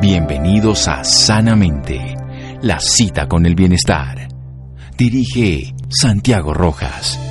Bienvenidos a Sanamente, la cita con el bienestar. Dirige Santiago Rojas.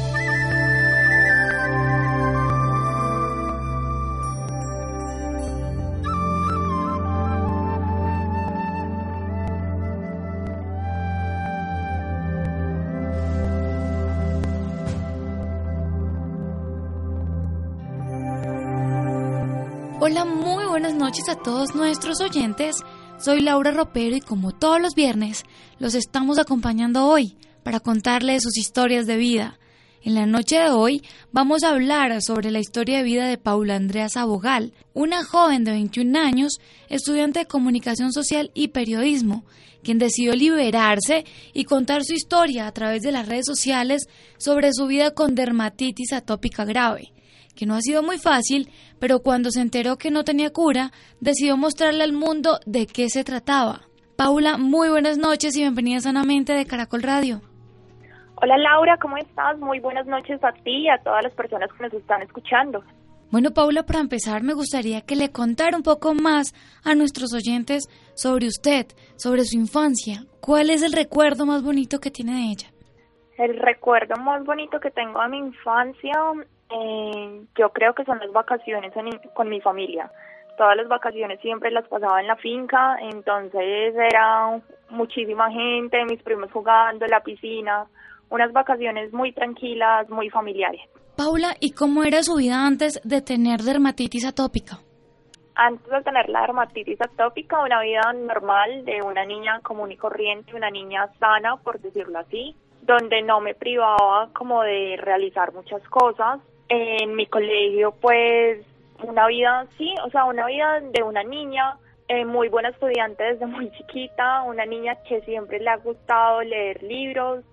Soy Laura Ropero y como todos los viernes, los estamos acompañando hoy para contarles sus historias de vida. En la noche de hoy vamos a hablar sobre la historia de vida de Paula Andrea Sabogal, una joven de 21 años, estudiante de comunicación social y periodismo, quien decidió liberarse y contar su historia a través de las redes sociales sobre su vida con dermatitis atópica grave que no ha sido muy fácil, pero cuando se enteró que no tenía cura, decidió mostrarle al mundo de qué se trataba. Paula, muy buenas noches y bienvenida sanamente de Caracol Radio. Hola Laura, ¿cómo estás? Muy buenas noches a ti y a todas las personas que nos están escuchando. Bueno, Paula, para empezar me gustaría que le contara un poco más a nuestros oyentes sobre usted, sobre su infancia. ¿Cuál es el recuerdo más bonito que tiene de ella? El recuerdo más bonito que tengo de mi infancia eh, yo creo que son las vacaciones con mi familia. Todas las vacaciones siempre las pasaba en la finca, entonces era muchísima gente, mis primos jugando en la piscina, unas vacaciones muy tranquilas, muy familiares. Paula, ¿y cómo era su vida antes de tener dermatitis atópica? Antes de tener la dermatitis atópica, una vida normal de una niña común y corriente, una niña sana, por decirlo así, donde no me privaba como de realizar muchas cosas, en mi colegio, pues una vida, sí, o sea, una vida de una niña eh, muy buena estudiante desde muy chiquita, una niña que siempre le ha gustado leer libros,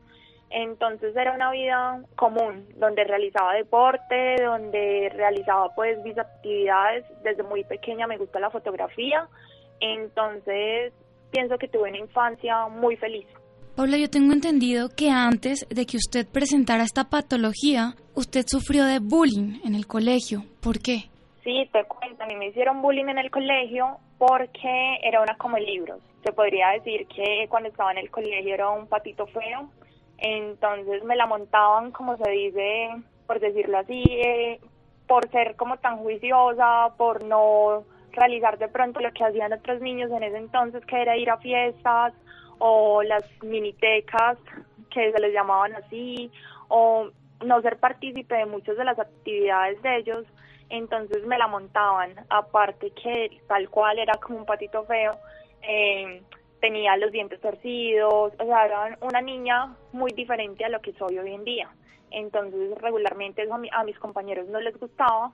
entonces era una vida común, donde realizaba deporte, donde realizaba pues mis actividades, desde muy pequeña me gusta la fotografía, entonces pienso que tuve una infancia muy feliz. Paula, yo tengo entendido que antes de que usted presentara esta patología, usted sufrió de bullying en el colegio. ¿Por qué? Sí, te cuento, a mí me hicieron bullying en el colegio porque era una como libros. Se podría decir que cuando estaba en el colegio era un patito feo, entonces me la montaban, como se dice, por decirlo así, eh, por ser como tan juiciosa, por no realizar de pronto lo que hacían otros niños en ese entonces, que era ir a fiestas, o las minitecas que se les llamaban así, o no ser partícipe de muchas de las actividades de ellos, entonces me la montaban, aparte que tal cual era como un patito feo, eh, tenía los dientes torcidos, o sea, era una niña muy diferente a lo que soy hoy en día. Entonces regularmente a, a mis compañeros no les gustaba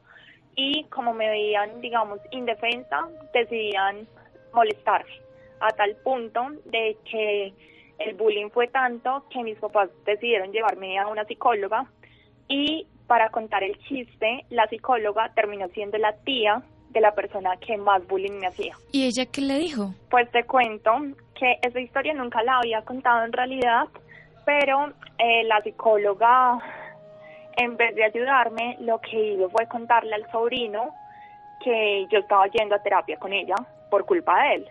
y como me veían, digamos, indefensa, decidían molestarme a tal punto de que el bullying fue tanto que mis papás decidieron llevarme a una psicóloga y para contar el chiste, la psicóloga terminó siendo la tía de la persona que más bullying me hacía. ¿Y ella qué le dijo? Pues te cuento que esa historia nunca la había contado en realidad, pero eh, la psicóloga, en vez de ayudarme, lo que hizo fue contarle al sobrino que yo estaba yendo a terapia con ella por culpa de él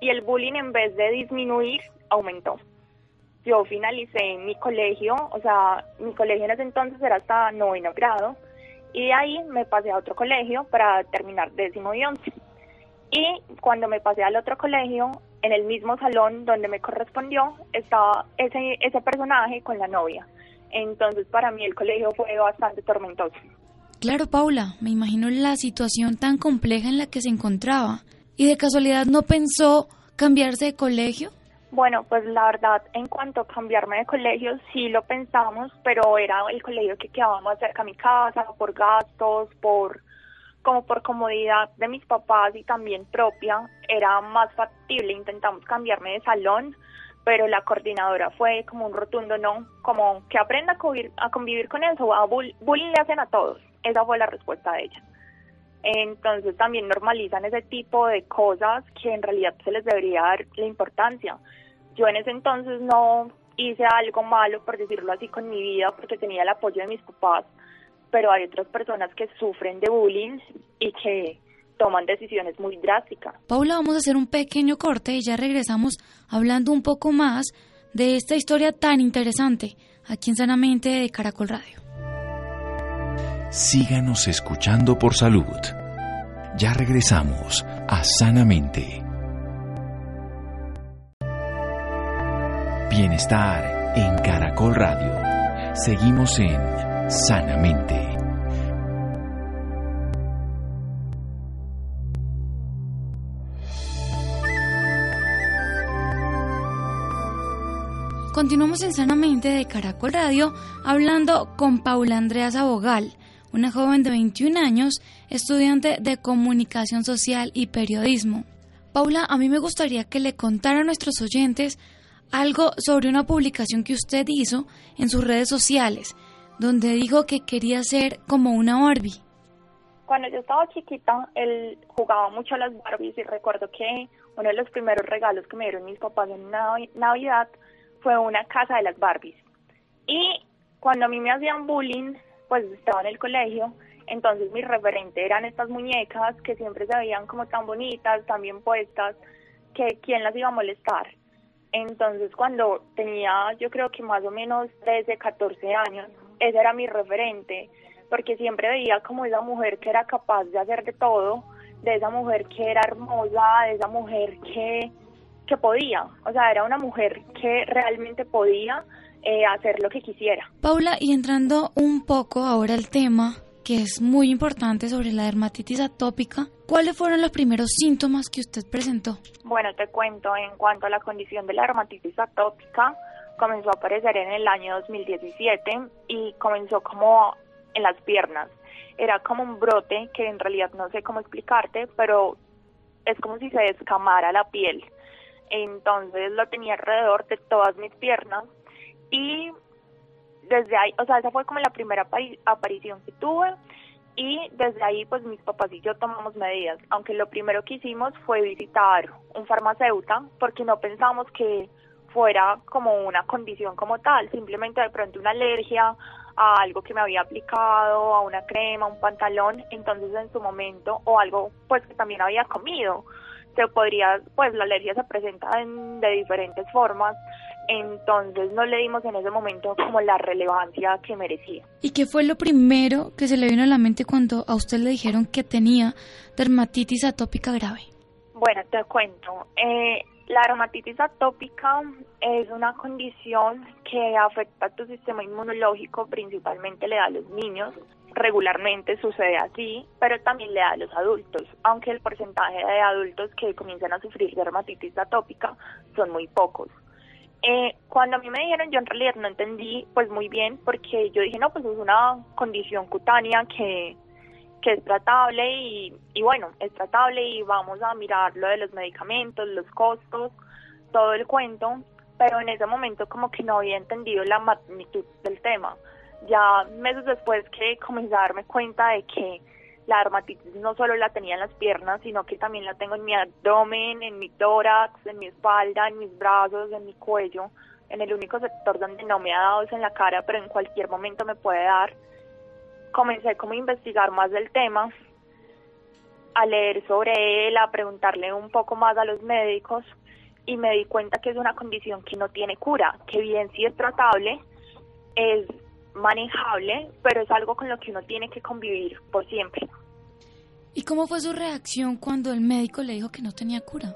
y el bullying en vez de disminuir aumentó. yo finalicé mi colegio, o sea, mi colegio en ese entonces era hasta noveno grado, y de ahí me pasé a otro colegio para terminar décimo y once. Y cuando me pasé al otro colegio, en el mismo salón donde me correspondió, estaba ese, ese personaje con la novia. Entonces para mí el colegio fue bastante tormentoso. Claro, Paula, me imagino la situación tan compleja en la que se encontraba. ¿Y de casualidad no pensó cambiarse de colegio? Bueno, pues la verdad, en cuanto a cambiarme de colegio, sí lo pensamos, pero era el colegio que quedaba más cerca a mi casa, por gastos, por como por comodidad de mis papás y también propia, era más factible. Intentamos cambiarme de salón, pero la coordinadora fue como un rotundo no, como que aprenda a convivir, con eso, a bullying le hacen a todos. Esa fue la respuesta de ella. Entonces también normalizan ese tipo de cosas que en realidad se les debería dar la importancia. Yo en ese entonces no hice algo malo, por decirlo así, con mi vida porque tenía el apoyo de mis papás, pero hay otras personas que sufren de bullying y que toman decisiones muy drásticas. Paula, vamos a hacer un pequeño corte y ya regresamos hablando un poco más de esta historia tan interesante aquí en Sanamente de Caracol Radio. Síganos escuchando por salud. Ya regresamos a Sanamente. Bienestar en Caracol Radio. Seguimos en Sanamente. Continuamos en Sanamente de Caracol Radio hablando con Paula Andrea Abogal una joven de 21 años, estudiante de comunicación social y periodismo. Paula, a mí me gustaría que le contara a nuestros oyentes algo sobre una publicación que usted hizo en sus redes sociales, donde dijo que quería ser como una Barbie. Cuando yo estaba chiquita, él jugaba mucho a las Barbies y recuerdo que uno de los primeros regalos que me dieron mis papás en Navidad fue una casa de las Barbies. Y cuando a mí me hacían bullying, pues estaba en el colegio, entonces mi referente eran estas muñecas que siempre se veían como tan bonitas, tan bien puestas, que quién las iba a molestar. Entonces cuando tenía yo creo que más o menos 13, 14 años, ese era mi referente, porque siempre veía como esa mujer que era capaz de hacer de todo, de esa mujer que era hermosa, de esa mujer que, que podía, o sea, era una mujer que realmente podía eh, hacer lo que quisiera. Paula, y entrando un poco ahora al tema que es muy importante sobre la dermatitis atópica, ¿cuáles fueron los primeros síntomas que usted presentó? Bueno, te cuento, en cuanto a la condición de la dermatitis atópica, comenzó a aparecer en el año 2017 y comenzó como en las piernas. Era como un brote que en realidad no sé cómo explicarte, pero es como si se descamara la piel. Entonces lo tenía alrededor de todas mis piernas y desde ahí, o sea, esa fue como la primera aparición que tuve. Y desde ahí pues mis papás y yo tomamos medidas, aunque lo primero que hicimos fue visitar un farmacéutico porque no pensamos que fuera como una condición como tal, simplemente de pronto una alergia a algo que me había aplicado, a una crema, un pantalón, entonces en su momento, o algo pues que también había comido, se podría, pues la alergia se presenta de diferentes formas, entonces no le dimos en ese momento como la relevancia que merecía. ¿Y qué fue lo primero que se le vino a la mente cuando a usted le dijeron que tenía dermatitis atópica grave? Bueno, te cuento. Eh, la dermatitis atópica es una condición que afecta a tu sistema inmunológico, principalmente le da a los niños. Regularmente sucede así, pero también le da a los adultos, aunque el porcentaje de adultos que comienzan a sufrir dermatitis atópica son muy pocos. Eh, cuando a mí me dijeron, yo en realidad no entendí pues muy bien porque yo dije, no, pues es una condición cutánea que, que es tratable y, y bueno, es tratable y vamos a mirar lo de los medicamentos, los costos, todo el cuento, pero en ese momento como que no había entendido la magnitud del tema. Ya meses después que comencé a darme cuenta de que la dermatitis no solo la tenía en las piernas, sino que también la tengo en mi abdomen, en mi tórax, en mi espalda, en mis brazos, en mi cuello. En el único sector donde no me ha dado es en la cara, pero en cualquier momento me puede dar. Comencé como a investigar más del tema, a leer sobre él, a preguntarle un poco más a los médicos y me di cuenta que es una condición que no tiene cura, que bien sí es tratable, es manejable, pero es algo con lo que uno tiene que convivir por siempre. ¿Y cómo fue su reacción cuando el médico le dijo que no tenía cura?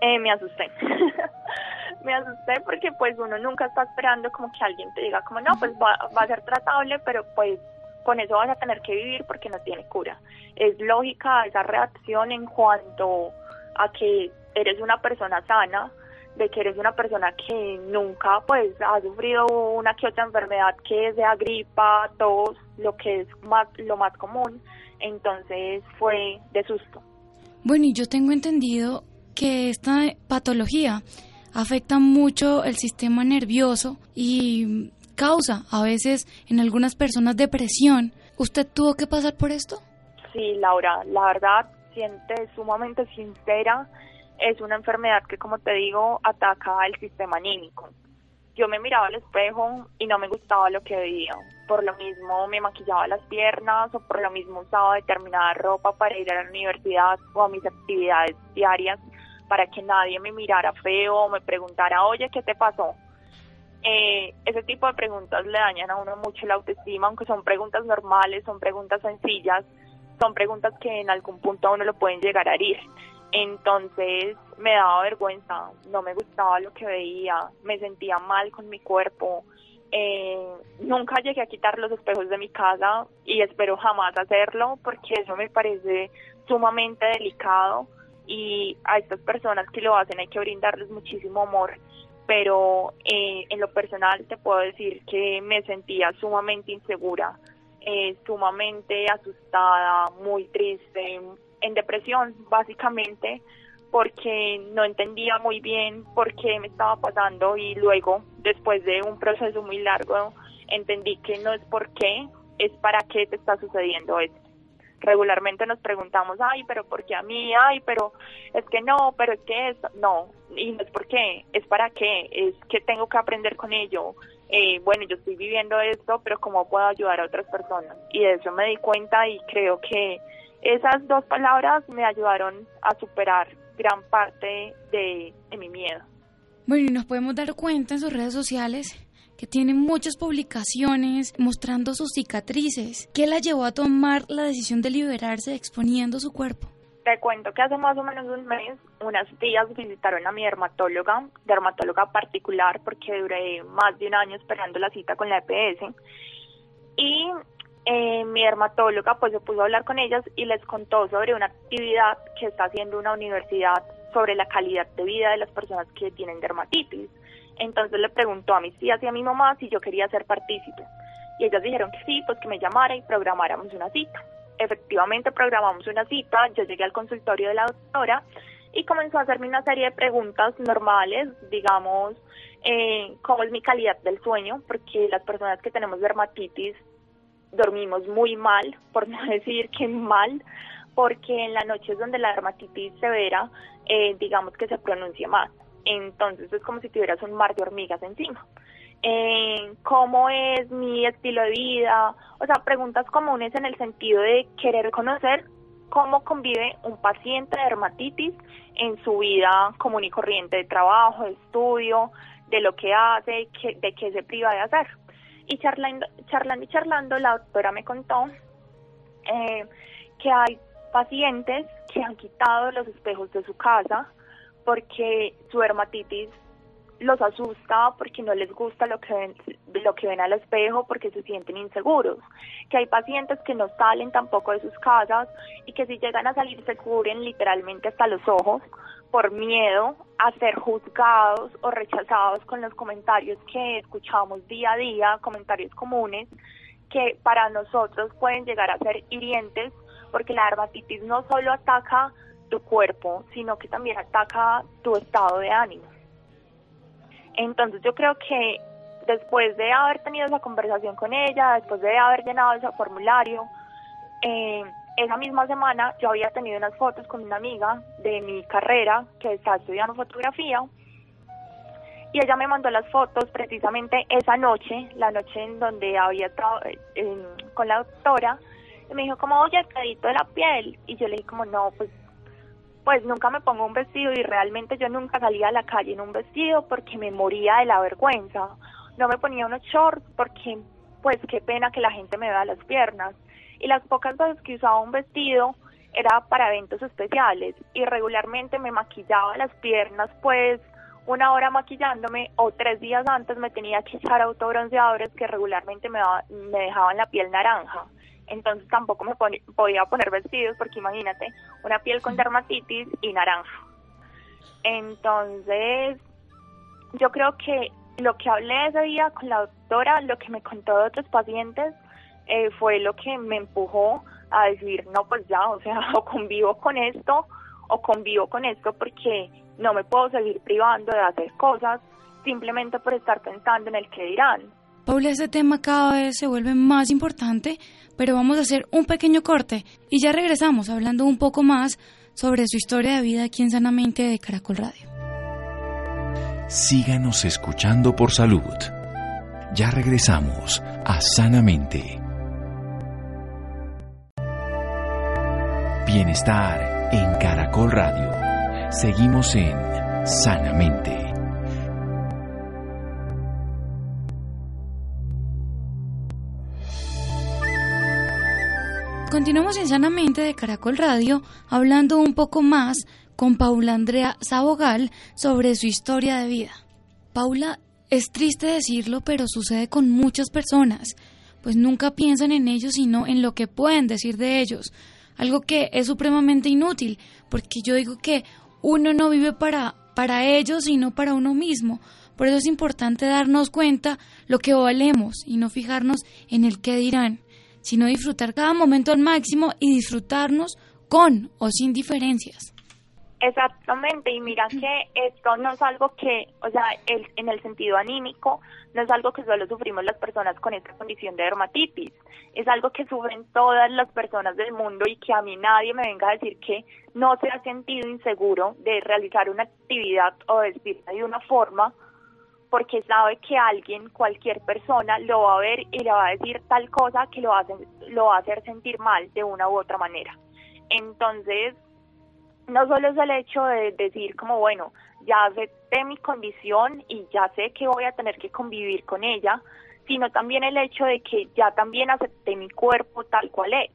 Eh, me asusté. me asusté porque pues uno nunca está esperando como que alguien te diga como no, pues va, va a ser tratable, pero pues con eso vas a tener que vivir porque no tiene cura. Es lógica esa reacción en cuanto a que eres una persona sana, de que eres una persona que nunca pues ha sufrido una que otra enfermedad que sea gripa, tos, lo que es más lo más común, entonces fue de susto. Bueno, y yo tengo entendido que esta patología afecta mucho el sistema nervioso y causa a veces en algunas personas depresión. ¿Usted tuvo que pasar por esto? Sí, Laura, la verdad, siente sumamente sincera es una enfermedad que, como te digo, ataca al sistema anímico. Yo me miraba al espejo y no me gustaba lo que veía. Por lo mismo me maquillaba las piernas o por lo mismo usaba determinada ropa para ir a la universidad o a mis actividades diarias para que nadie me mirara feo o me preguntara, oye, ¿qué te pasó? Eh, ese tipo de preguntas le dañan a uno mucho la autoestima, aunque son preguntas normales, son preguntas sencillas, son preguntas que en algún punto a uno lo pueden llegar a herir. Entonces me daba vergüenza, no me gustaba lo que veía, me sentía mal con mi cuerpo. Eh, nunca llegué a quitar los espejos de mi casa y espero jamás hacerlo porque eso me parece sumamente delicado y a estas personas que lo hacen hay que brindarles muchísimo amor pero eh, en lo personal te puedo decir que me sentía sumamente insegura, eh, sumamente asustada, muy triste, en depresión, básicamente, porque no entendía muy bien por qué me estaba pasando y luego, después de un proceso muy largo, entendí que no es por qué, es para qué te está sucediendo esto. Regularmente nos preguntamos, ay, pero ¿por qué a mí? Ay, pero es que no, pero es que esto, no, y no es por qué, es para qué, es que tengo que aprender con ello. Eh, bueno, yo estoy viviendo esto, pero ¿cómo puedo ayudar a otras personas? Y de eso me di cuenta y creo que esas dos palabras me ayudaron a superar gran parte de, mi miedo. Bueno, y nos podemos dar cuenta en sus redes sociales que tiene muchas publicaciones mostrando sus cicatrices. ¿Qué la llevó a tomar la decisión de liberarse exponiendo su cuerpo? Te cuento que hace más o menos un mes unas tías visitaron a mi dermatóloga, dermatóloga particular, porque duré más de un año esperando la cita con la EPS. Y eh, mi dermatóloga pues se puso a hablar con ellas y les contó sobre una actividad que está haciendo una universidad sobre la calidad de vida de las personas que tienen dermatitis. Entonces le preguntó a mis tías y a mi mamá si yo quería ser partícipe. Y ellas dijeron que sí, pues que me llamara y programáramos una cita. Efectivamente programamos una cita, yo llegué al consultorio de la doctora y comenzó a hacerme una serie de preguntas normales, digamos, eh, cómo es mi calidad del sueño, porque las personas que tenemos dermatitis dormimos muy mal, por no decir que mal, porque en la noche es donde la dermatitis severa, eh, digamos que se pronuncia más. Entonces es como si tuvieras un mar de hormigas encima. Eh, ¿Cómo es mi estilo de vida? O sea, preguntas comunes en el sentido de querer conocer cómo convive un paciente de dermatitis en su vida común y corriente de trabajo, de estudio, de lo que hace, de qué se priva de hacer. Y charlando, charlando y charlando, la doctora me contó eh, que hay pacientes que han quitado los espejos de su casa porque su dermatitis los asusta porque no les gusta lo que ven, lo que ven al espejo porque se sienten inseguros, que hay pacientes que no salen tampoco de sus casas y que si llegan a salir se cubren literalmente hasta los ojos por miedo a ser juzgados o rechazados con los comentarios que escuchamos día a día, comentarios comunes que para nosotros pueden llegar a ser hirientes porque la dermatitis no solo ataca tu cuerpo, sino que también ataca tu estado de ánimo. Entonces yo creo que después de haber tenido esa conversación con ella, después de haber llenado ese formulario, eh, esa misma semana yo había tenido unas fotos con una amiga de mi carrera que está estudiando fotografía y ella me mandó las fotos precisamente esa noche, la noche en donde había estado eh, con la doctora, y me dijo como, oye, el de la piel, y yo le dije como, no, pues pues nunca me pongo un vestido y realmente yo nunca salía a la calle en un vestido porque me moría de la vergüenza. No me ponía unos shorts porque pues qué pena que la gente me vea las piernas. Y las pocas veces que usaba un vestido era para eventos especiales. Y regularmente me maquillaba las piernas pues una hora maquillándome o tres días antes me tenía que echar autobronceadores que regularmente me, me dejaban la piel naranja. Entonces tampoco me podía poner vestidos porque imagínate, una piel con dermatitis y naranja. Entonces, yo creo que lo que hablé ese día con la doctora, lo que me contó de otros pacientes, eh, fue lo que me empujó a decir, no, pues ya, o sea, o convivo con esto, o convivo con esto porque no me puedo seguir privando de hacer cosas simplemente por estar pensando en el que dirán. Paula, ese tema cada vez se vuelve más importante, pero vamos a hacer un pequeño corte y ya regresamos hablando un poco más sobre su historia de vida aquí en Sanamente de Caracol Radio. Síganos escuchando por salud. Ya regresamos a Sanamente. Bienestar en Caracol Radio. Seguimos en Sanamente. Continuamos en Sanamente de Caracol Radio hablando un poco más con Paula Andrea Sabogal sobre su historia de vida. Paula, es triste decirlo, pero sucede con muchas personas, pues nunca piensan en ellos sino en lo que pueden decir de ellos, algo que es supremamente inútil, porque yo digo que uno no vive para, para ellos sino para uno mismo. Por eso es importante darnos cuenta lo que valemos y no fijarnos en el que dirán sino disfrutar cada momento al máximo y disfrutarnos con o sin diferencias. Exactamente, y mira que esto no es algo que, o sea, el, en el sentido anímico, no es algo que solo sufrimos las personas con esta condición de dermatitis, es algo que sufren todas las personas del mundo y que a mí nadie me venga a decir que no se ha sentido inseguro de realizar una actividad o vestirse de una forma porque sabe que alguien, cualquier persona, lo va a ver y le va a decir tal cosa que lo, hace, lo va a hacer sentir mal de una u otra manera. Entonces, no solo es el hecho de decir como, bueno, ya acepté mi condición y ya sé que voy a tener que convivir con ella, sino también el hecho de que ya también acepté mi cuerpo tal cual es.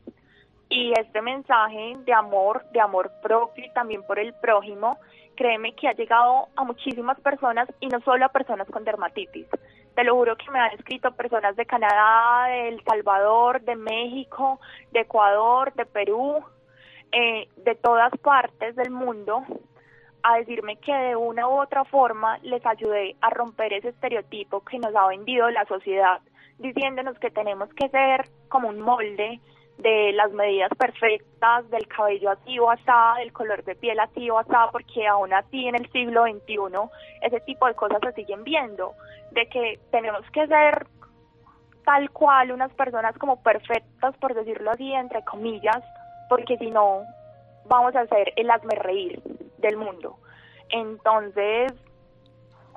Y este mensaje de amor, de amor propio y también por el prójimo, créeme que ha llegado a muchísimas personas y no solo a personas con dermatitis. Te lo juro que me han escrito personas de Canadá, de El Salvador, de México, de Ecuador, de Perú, eh, de todas partes del mundo, a decirme que de una u otra forma les ayudé a romper ese estereotipo que nos ha vendido la sociedad, diciéndonos que tenemos que ser como un molde, de las medidas perfectas, del cabello así o así, del color de piel así o así, porque aún así en el siglo XXI ese tipo de cosas se siguen viendo, de que tenemos que ser tal cual unas personas como perfectas, por decirlo así, entre comillas, porque si no vamos a ser el hazme reír del mundo. Entonces,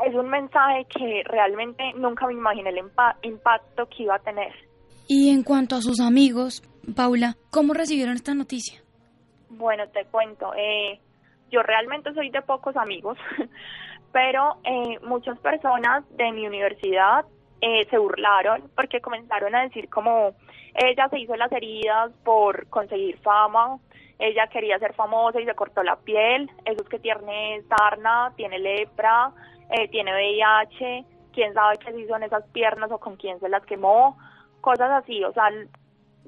es un mensaje que realmente nunca me imaginé el impacto que iba a tener. Y en cuanto a sus amigos, Paula, ¿cómo recibieron esta noticia? Bueno, te cuento. Eh, yo realmente soy de pocos amigos, pero eh, muchas personas de mi universidad eh, se burlaron porque comenzaron a decir como ella se hizo las heridas por conseguir fama, ella quería ser famosa y se cortó la piel, eso es que tiene sarna, tiene lepra, tiene VIH, quién sabe qué se hizo en esas piernas o con quién se las quemó, cosas así, o sea,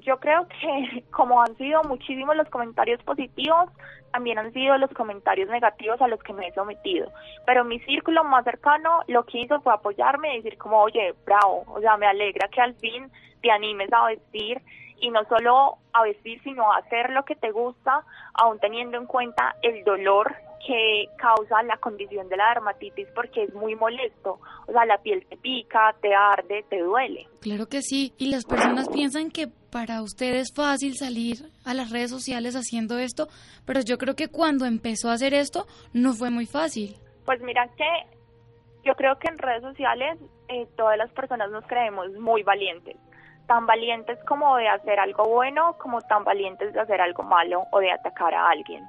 yo creo que como han sido muchísimos los comentarios positivos, también han sido los comentarios negativos a los que me he sometido. Pero mi círculo más cercano lo que hizo fue apoyarme y decir como, oye, bravo, o sea, me alegra que al fin te animes a vestir y no solo a vestir, sino a hacer lo que te gusta, aún teniendo en cuenta el dolor que causa la condición de la dermatitis porque es muy molesto. O sea, la piel te pica, te arde, te duele. Claro que sí. Y las personas piensan que para usted es fácil salir a las redes sociales haciendo esto, pero yo creo que cuando empezó a hacer esto no fue muy fácil. Pues mira que yo creo que en redes sociales eh, todas las personas nos creemos muy valientes tan valientes como de hacer algo bueno como tan valientes de hacer algo malo o de atacar a alguien.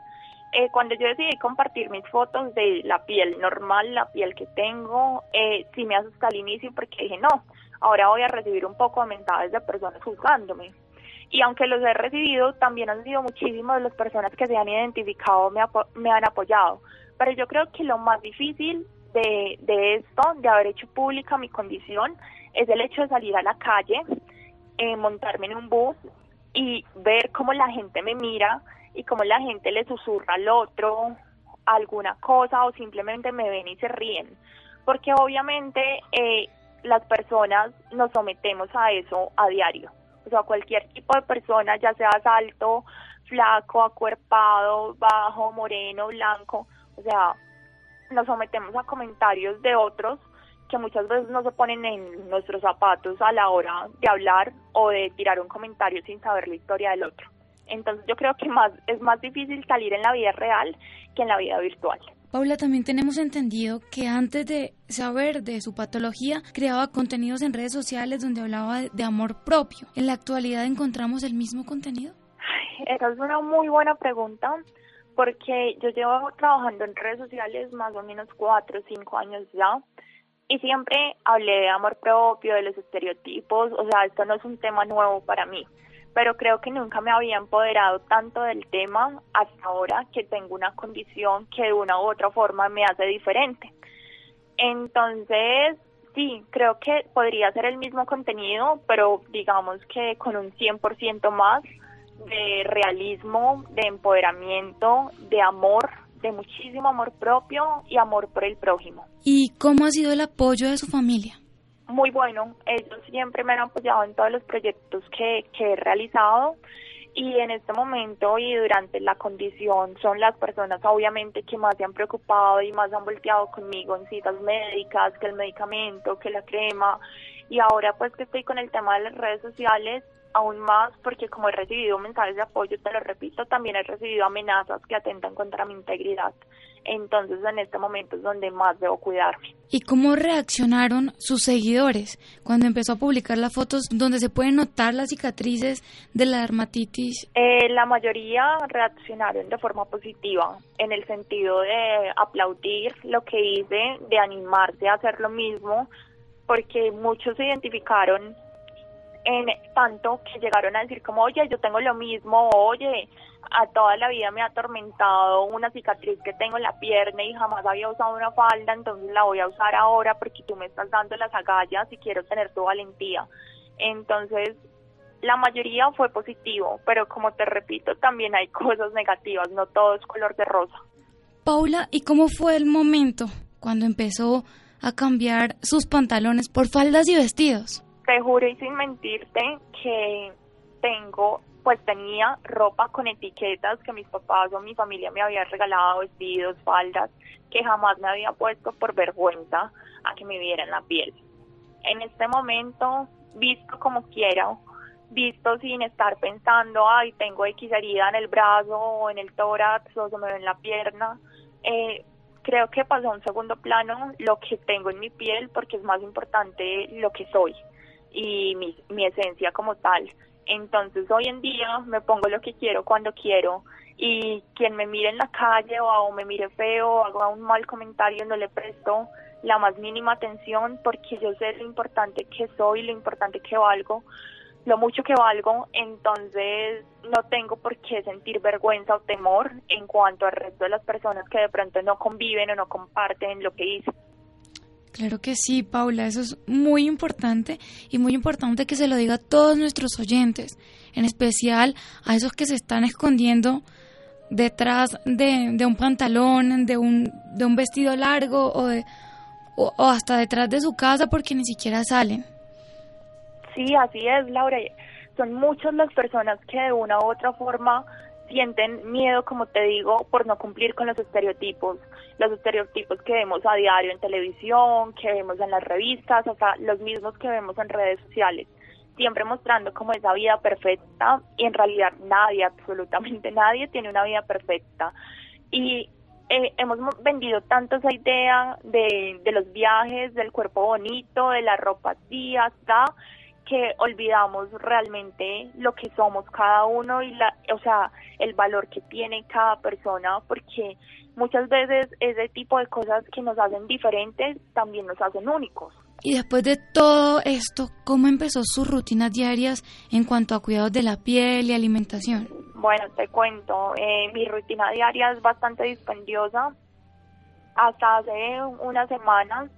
eh, cuando yo decidí compartir mis fotos de la piel normal, la piel que tengo, eh, sí me asusté al inicio porque dije, no, ahora voy a recibir un poco de mensajes de personas juzgándome. Y aunque los he recibido, también han sido muchísimas de las personas que se han identificado, me, me han apoyado. Pero yo creo que lo más difícil de, de esto, de haber hecho pública mi condición, es el hecho de salir a la calle, eh, montarme en un bus y ver cómo la gente me mira y cómo la gente le susurra al otro alguna cosa o simplemente me ven y se ríen. Porque obviamente eh, las personas nos sometemos a eso a diario. O sea, cualquier tipo de persona, ya sea alto, flaco, acuerpado, bajo, moreno, blanco, o sea, nos sometemos a comentarios de otros que muchas veces no se ponen en nuestros zapatos a la hora de hablar o de tirar un comentario sin saber la historia del otro. Entonces yo creo que más es más difícil salir en la vida real que en la vida virtual. Paula, también tenemos entendido que antes de saber de su patología, creaba contenidos en redes sociales donde hablaba de, amor propio. ¿En la actualidad encontramos el mismo contenido? Esa es una muy buena pregunta porque yo llevo trabajando en redes sociales más o menos cuatro o cinco años ya y siempre hablé de amor propio, de los estereotipos, o sea, esto no es un tema nuevo para mí pero creo que nunca me había empoderado tanto del tema hasta ahora que tengo una condición que de una u otra forma me hace diferente. Entonces, sí, creo que podría ser el mismo contenido, pero digamos que con un 100% más de realismo, de empoderamiento, de amor, de muchísimo amor propio y amor por el prójimo. ¿Y cómo ha sido el apoyo de su familia? muy bueno. Ellos siempre me han apoyado en todos los proyectos que, que he realizado y en este momento y durante la condición son las personas obviamente que más se han preocupado y más han volteado conmigo en citas médicas, que el medicamento, que la crema y ahora pues que estoy con el tema de las redes sociales aún más porque como he recibido mensajes de apoyo, te lo repito, también he recibido amenazas que atentan contra mi integridad. Entonces en este momento es donde más debo cuidarme. ¿Y cómo reaccionaron sus seguidores cuando empezó a publicar las fotos donde se pueden notar las cicatrices de la dermatitis? Eh, la mayoría reaccionaron de forma positiva, en el sentido de aplaudir lo que hice, de animarse a hacer lo mismo, porque muchos se identificaron en tanto que llegaron a decir como, oye, yo tengo lo mismo, oye, a toda la vida me ha atormentado una cicatriz que tengo en la pierna y jamás había usado una falda, entonces la voy a usar ahora porque tú me estás dando las agallas y quiero tener tu valentía. Entonces, la mayoría fue positivo, pero como te repito, también hay cosas negativas, no todo es color de rosa. Paula, ¿y cómo fue el momento cuando empezó a cambiar sus pantalones por faldas y vestidos? Te juro y sin mentirte que tengo, pues tenía ropa con etiquetas que mis papás o mi familia me habían regalado, vestidos, faldas, que jamás me había puesto por vergüenza a que me vieran la piel. En este momento, visto como quiera, visto sin estar pensando, ay, tengo X herida en el brazo o en el tórax o se me ve en la pierna, eh, creo que pasó a un segundo plano lo que tengo en mi piel porque es más importante lo que soy y mi, mi esencia como tal. Entonces hoy en día me pongo lo que quiero cuando quiero y quien me mire en la calle o me mire feo o haga un mal comentario no le presto la más mínima atención porque yo sé lo importante que soy, lo importante que valgo, lo mucho que valgo, entonces no tengo por qué sentir vergüenza o temor en cuanto al resto de las personas que de pronto no conviven o no comparten lo que hice. Claro que sí, Paula, eso es muy importante y muy importante que se lo diga a todos nuestros oyentes, en especial a esos que se están escondiendo detrás de, un pantalón, de un, de un vestido largo o, o, o hasta detrás de su casa porque ni siquiera salen. Sí, así es, Laura. Son muchas las personas que de una u otra forma sienten miedo, como te digo, por no cumplir con los estereotipos, los estereotipos que vemos a diario en televisión, que vemos en las revistas, o sea, los mismos que vemos en redes sociales, siempre mostrando como esa vida perfecta y en realidad nadie, absolutamente nadie tiene una vida perfecta. Y eh, hemos vendido tanto esa idea de, de los viajes, del cuerpo bonito, de la ropa así, hasta que olvidamos realmente lo que somos cada uno y la, o sea, el valor que tiene cada persona, porque muchas veces ese tipo de cosas que nos hacen diferentes también nos hacen únicos. Y después de todo esto, ¿cómo empezó sus rutinas diarias en cuanto a cuidados de la piel y alimentación? Bueno, te cuento, eh, mi rutina diaria es bastante dispendiosa. Hasta hace unas semanas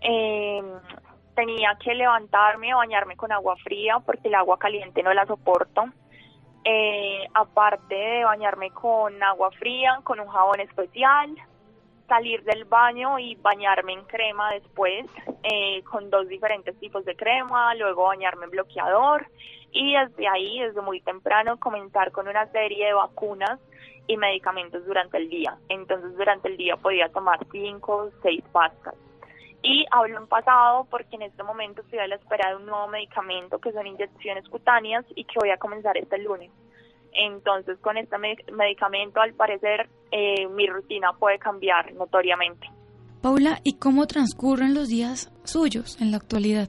eh, tenía que levantarme, bañarme con agua fría porque el agua caliente no la soporto. Eh, aparte de bañarme con agua fría, con un jabón especial, salir del baño y bañarme en crema después, eh, con dos diferentes tipos de crema, luego bañarme en bloqueador y desde ahí, desde muy temprano, comenzar con una serie de vacunas y medicamentos durante el día. Entonces durante el día podía tomar cinco o seis pastas. Y hablo en pasado porque en este momento estoy a la espera de un nuevo medicamento que son inyecciones cutáneas y que voy a comenzar este lunes. Entonces con este medicamento al parecer eh, mi rutina puede cambiar notoriamente. Paula, ¿y cómo transcurren los días suyos en la actualidad?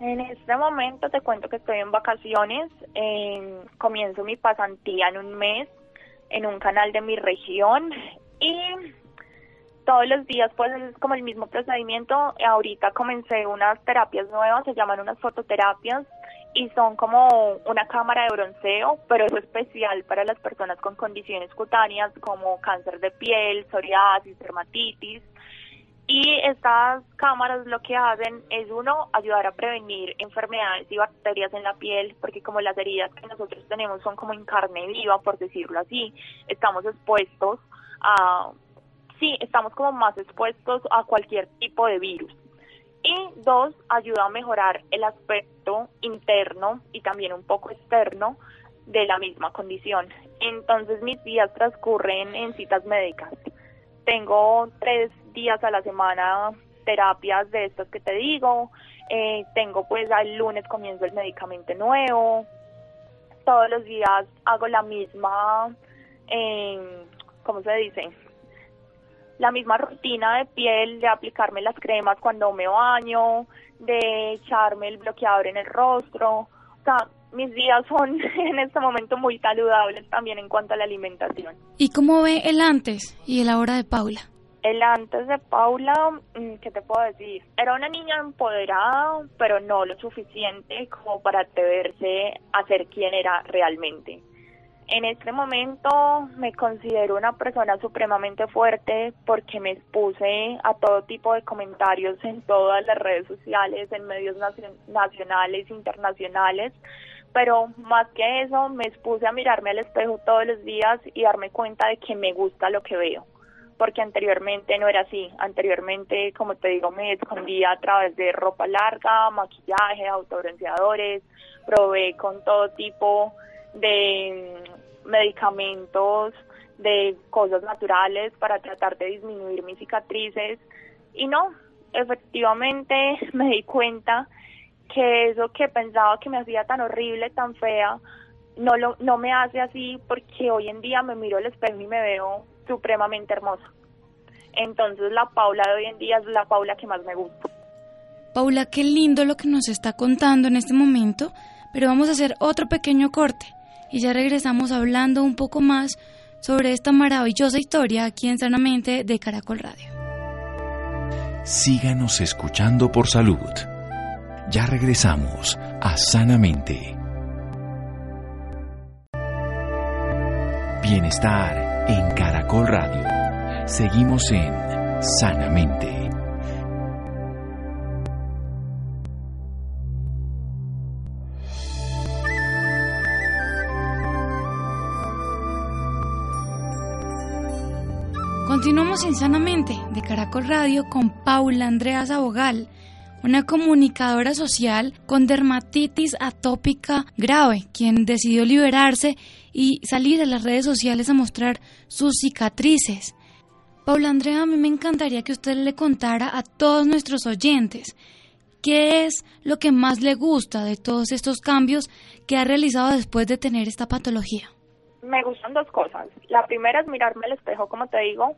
En este momento te cuento que estoy en vacaciones, comienzo mi pasantía en un mes en un canal de mi región y todos los días pues es como el mismo procedimiento. Ahorita comencé unas terapias nuevas, se llaman unas fototerapias y son como una cámara de bronceo, pero es especial para las personas con condiciones cutáneas como cáncer de piel, psoriasis, dermatitis. Y estas cámaras lo que hacen es uno ayudar a prevenir enfermedades y bacterias en la piel, porque como las heridas que nosotros tenemos son como en carne viva, por decirlo así, estamos expuestos a sí, estamos como más expuestos a cualquier tipo de virus. Y dos, ayuda a mejorar el aspecto interno y también un poco externo de la misma condición. Entonces mis días transcurren en citas médicas. Tengo tres días a la semana terapias de estos que te digo. Eh, tengo pues el lunes comienzo el medicamento nuevo. Todos los días hago la misma, eh, ¿cómo se dice? La misma rutina de piel, de aplicarme las cremas cuando me baño, de echarme el bloqueador en el rostro. O sea, mis días son en este momento muy saludables también en cuanto a la alimentación. ¿Y cómo ve el antes y el ahora de Paula? El antes de Paula, mm, ¿qué te puedo decir? Era una niña empoderada, pero no lo suficiente como para atreverse a ser quien era realmente. En este momento me considero una persona supremamente fuerte porque me expuse a todo tipo de comentarios en todas las redes sociales, en medios nacionales, internacionales, pero más que eso me expuse a mirarme al espejo todos los días y darme cuenta de que me gusta lo que veo porque anteriormente no era así. Anteriormente, como te digo, me escondía a través de ropa larga, maquillaje, autobronceadores, probé con todo tipo de mm, medicamentos, de cosas naturales para tratar de disminuir mis cicatrices y no, efectivamente me di cuenta que eso que pensaba que me hacía tan horrible, tan fea, no lo no me hace así porque hoy en día me miro al espejo y me veo supremamente hermosa. Entonces la Paula de hoy en día es la Paula que más me gusta. Paula, qué lindo lo que nos está contando en este momento, pero vamos a hacer otro pequeño corte y ya regresamos hablando un poco más sobre esta maravillosa historia aquí en Sanamente de Caracol Radio. Síganos escuchando por salud. Ya regresamos a Sanamente. Bienestar en Caracol Radio. Seguimos en Sanamente. De Caracol Radio con Paula Andrea Zabogal, una comunicadora social con dermatitis atópica grave, quien decidió liberarse y salir a las redes sociales a mostrar sus cicatrices. Paula Andrea, a mí me encantaría que usted le contara a todos nuestros oyentes qué es lo que más le gusta de todos estos cambios que ha realizado después de tener esta patología me gustan dos cosas. La primera es mirarme al espejo, como te digo,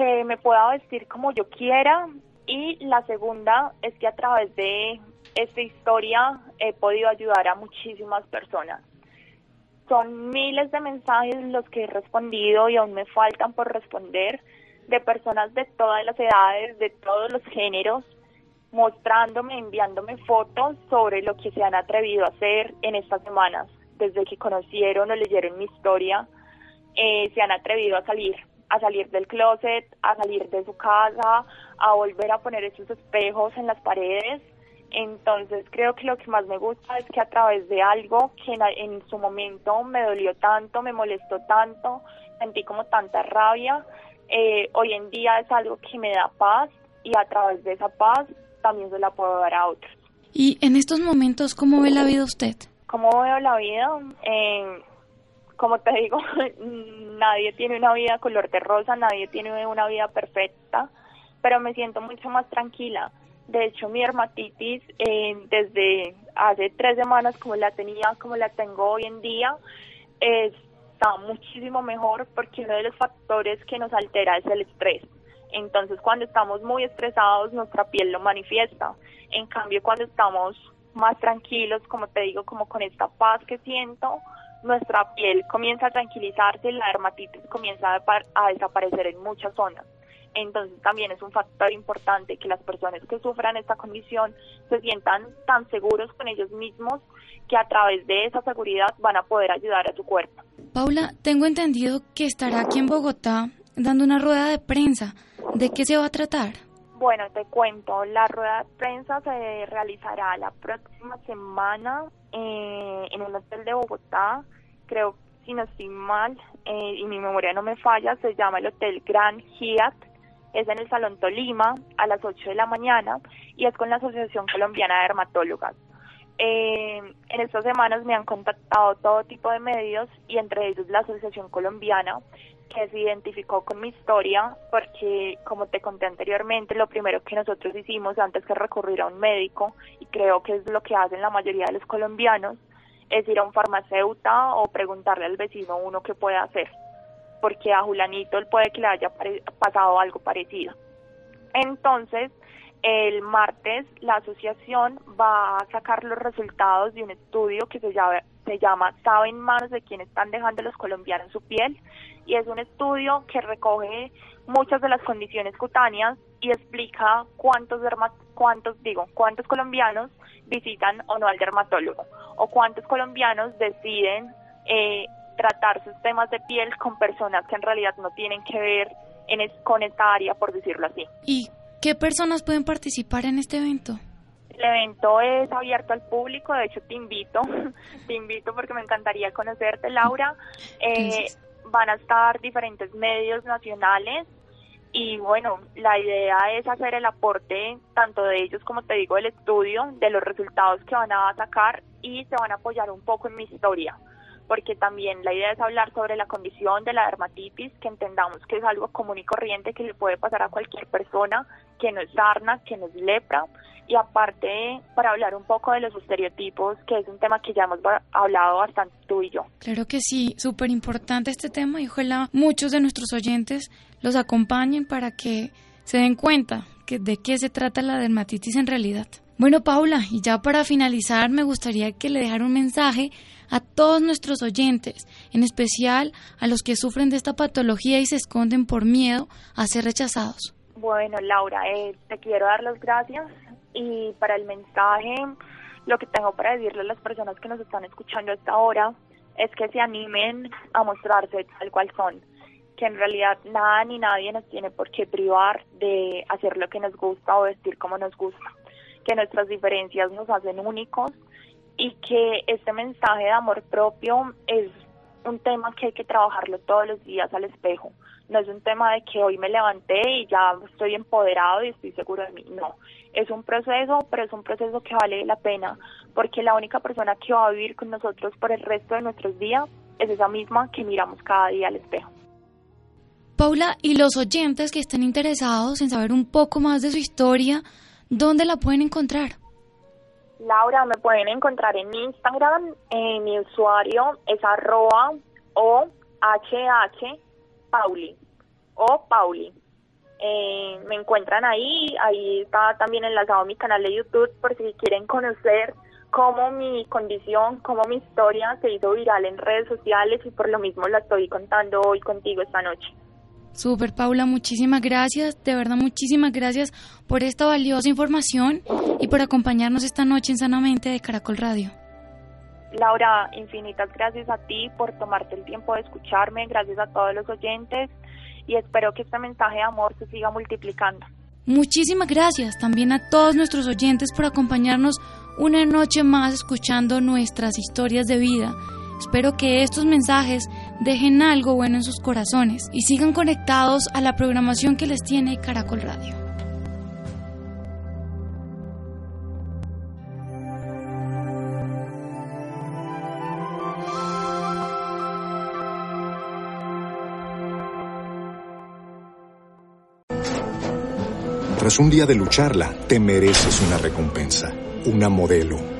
que me pueda vestir como yo quiera. Y la segunda es que a través de esta historia he podido ayudar a muchísimas personas. Son miles de mensajes los que he respondido y aún me faltan por responder de personas de todas las edades, de todos los géneros, mostrándome, enviándome fotos sobre lo que se han atrevido a hacer en estas semanas, desde que conocieron o leyeron mi historia, eh, se han atrevido a salir, a salir del closet, a salir de su casa, a volver a poner esos espejos en las paredes. Entonces creo que lo que más me gusta es que a través de algo que en, en su momento me dolió tanto, me molestó tanto, sentí como tanta rabia, eh, hoy en día es algo que me da paz y a través de esa paz también se la puedo dar a otros. Y en estos momentos, ¿cómo ve la vida usted? ¿Cómo veo la vida? Eh, como te digo, nadie tiene una vida color de rosa, nadie tiene una vida perfecta, pero me siento mucho más tranquila. De hecho, mi dermatitis eh, desde hace tres semanas, como la tenía, como la tengo hoy en día, está muchísimo mejor porque uno de los factores que nos altera es el estrés. Entonces, cuando estamos muy estresados, nuestra piel lo manifiesta. En cambio, cuando estamos más tranquilos, como te digo, como con esta paz que siento, nuestra piel comienza a tranquilizarse y la dermatitis comienza a, desaparecer en muchas zonas. Entonces también es un factor importante que las personas que sufran esta condición se sientan tan seguros con ellos mismos que a través de esa seguridad van a poder ayudar a su cuerpo. Paula, tengo entendido que estará aquí en Bogotá dando una rueda de prensa. ¿De qué se va a tratar? Bueno, te cuento, la rueda de prensa se realizará la próxima semana eh, en un hotel de Bogotá, creo, si no estoy mal, eh, y mi memoria no me falla, se llama el Hotel Grand Hyatt, es en el Salón Tolima a las 8 de la mañana y es con la Asociación Colombiana de Dermatólogas. Eh, en estas semanas me han contactado todo tipo de medios y entre ellos la Asociación Colombiana que se identificó con mi historia porque, como te conté anteriormente, lo primero que nosotros hicimos antes que recurrir a un médico, y creo que es lo que hacen la mayoría de los colombianos, es ir a un farmacéutico o preguntarle al vecino uno qué puede hacer, porque a Julanito él puede que le haya pasado algo parecido. Entonces, el martes la asociación va a sacar los resultados de un estudio que se llama, se llama Saben manos de quién están dejando los colombianos su piel y es un estudio que recoge muchas de las condiciones cutáneas y explica cuántos cuántos digo cuántos colombianos visitan o no al dermatólogo o cuántos colombianos deciden eh, tratar sus temas de piel con personas que en realidad no tienen que ver en con esta área por decirlo así. ¿Y qué personas pueden participar en este evento? El evento es abierto al público, de hecho te invito, te invito porque me encantaría conocerte, Laura. Eh, van a estar diferentes medios nacionales y bueno, la idea es hacer el aporte tanto de ellos como te digo del estudio, de los resultados que van a sacar y se van a apoyar un poco en mi historia porque también la idea es hablar sobre la condición de la dermatitis, que entendamos que es algo común y corriente que le puede pasar a cualquier persona, que no es sarna, que no es lepra, y aparte para hablar un poco de los estereotipos, que es un tema que ya hemos hablado bastante tú y yo. Claro que sí, súper importante este tema y ojalá muchos de nuestros oyentes los acompañen para que se den cuenta que de qué se trata la dermatitis en realidad. Bueno, Paula, y ya para finalizar, me gustaría que le dejara un mensaje a todos nuestros oyentes, en especial a los que sufren de esta patología y se esconden por miedo a ser rechazados. Bueno, Laura, eh, te quiero dar las gracias y para el mensaje, lo que tengo para decirle a las personas que nos están escuchando a esta hora es que se animen a mostrarse tal cual son, que en realidad nada ni nadie nos tiene por qué privar de hacer lo que nos gusta o vestir como nos gusta, que nuestras diferencias nos hacen únicos y que este mensaje de amor propio es un tema que hay que trabajarlo todos los días al espejo. No es un tema de que hoy me levanté y ya estoy empoderado y estoy seguro de mí. No, es un proceso, pero es un proceso que vale la pena, porque la única persona que va a vivir con nosotros por el resto de nuestros días es esa misma que miramos cada día al espejo. Paula, y los oyentes que estén interesados en saber un poco más de su historia, ¿dónde la pueden encontrar? Laura, me pueden encontrar en Instagram. Eh, mi usuario es arroba o hh pauli o pauli. eh, me encuentran ahí, ahí está también enlazado mi canal de YouTube por si quieren conocer cómo mi condición, cómo mi historia se hizo viral en redes sociales y por lo mismo la estoy contando hoy contigo esta noche. Super Paula, muchísimas gracias, de verdad muchísimas gracias por esta valiosa información y por acompañarnos esta noche en Sanamente de Caracol Radio. Laura, infinitas gracias a ti por tomarte el tiempo de escucharme, gracias a todos los oyentes y espero que este mensaje de amor se siga multiplicando. Muchísimas gracias también a todos nuestros oyentes por acompañarnos una noche más escuchando nuestras historias de vida. Espero que estos mensajes dejen algo bueno en sus corazones y sigan conectados a la programación que les tiene Caracol Radio. Tras un día de lucharla, te mereces una recompensa, una modelo,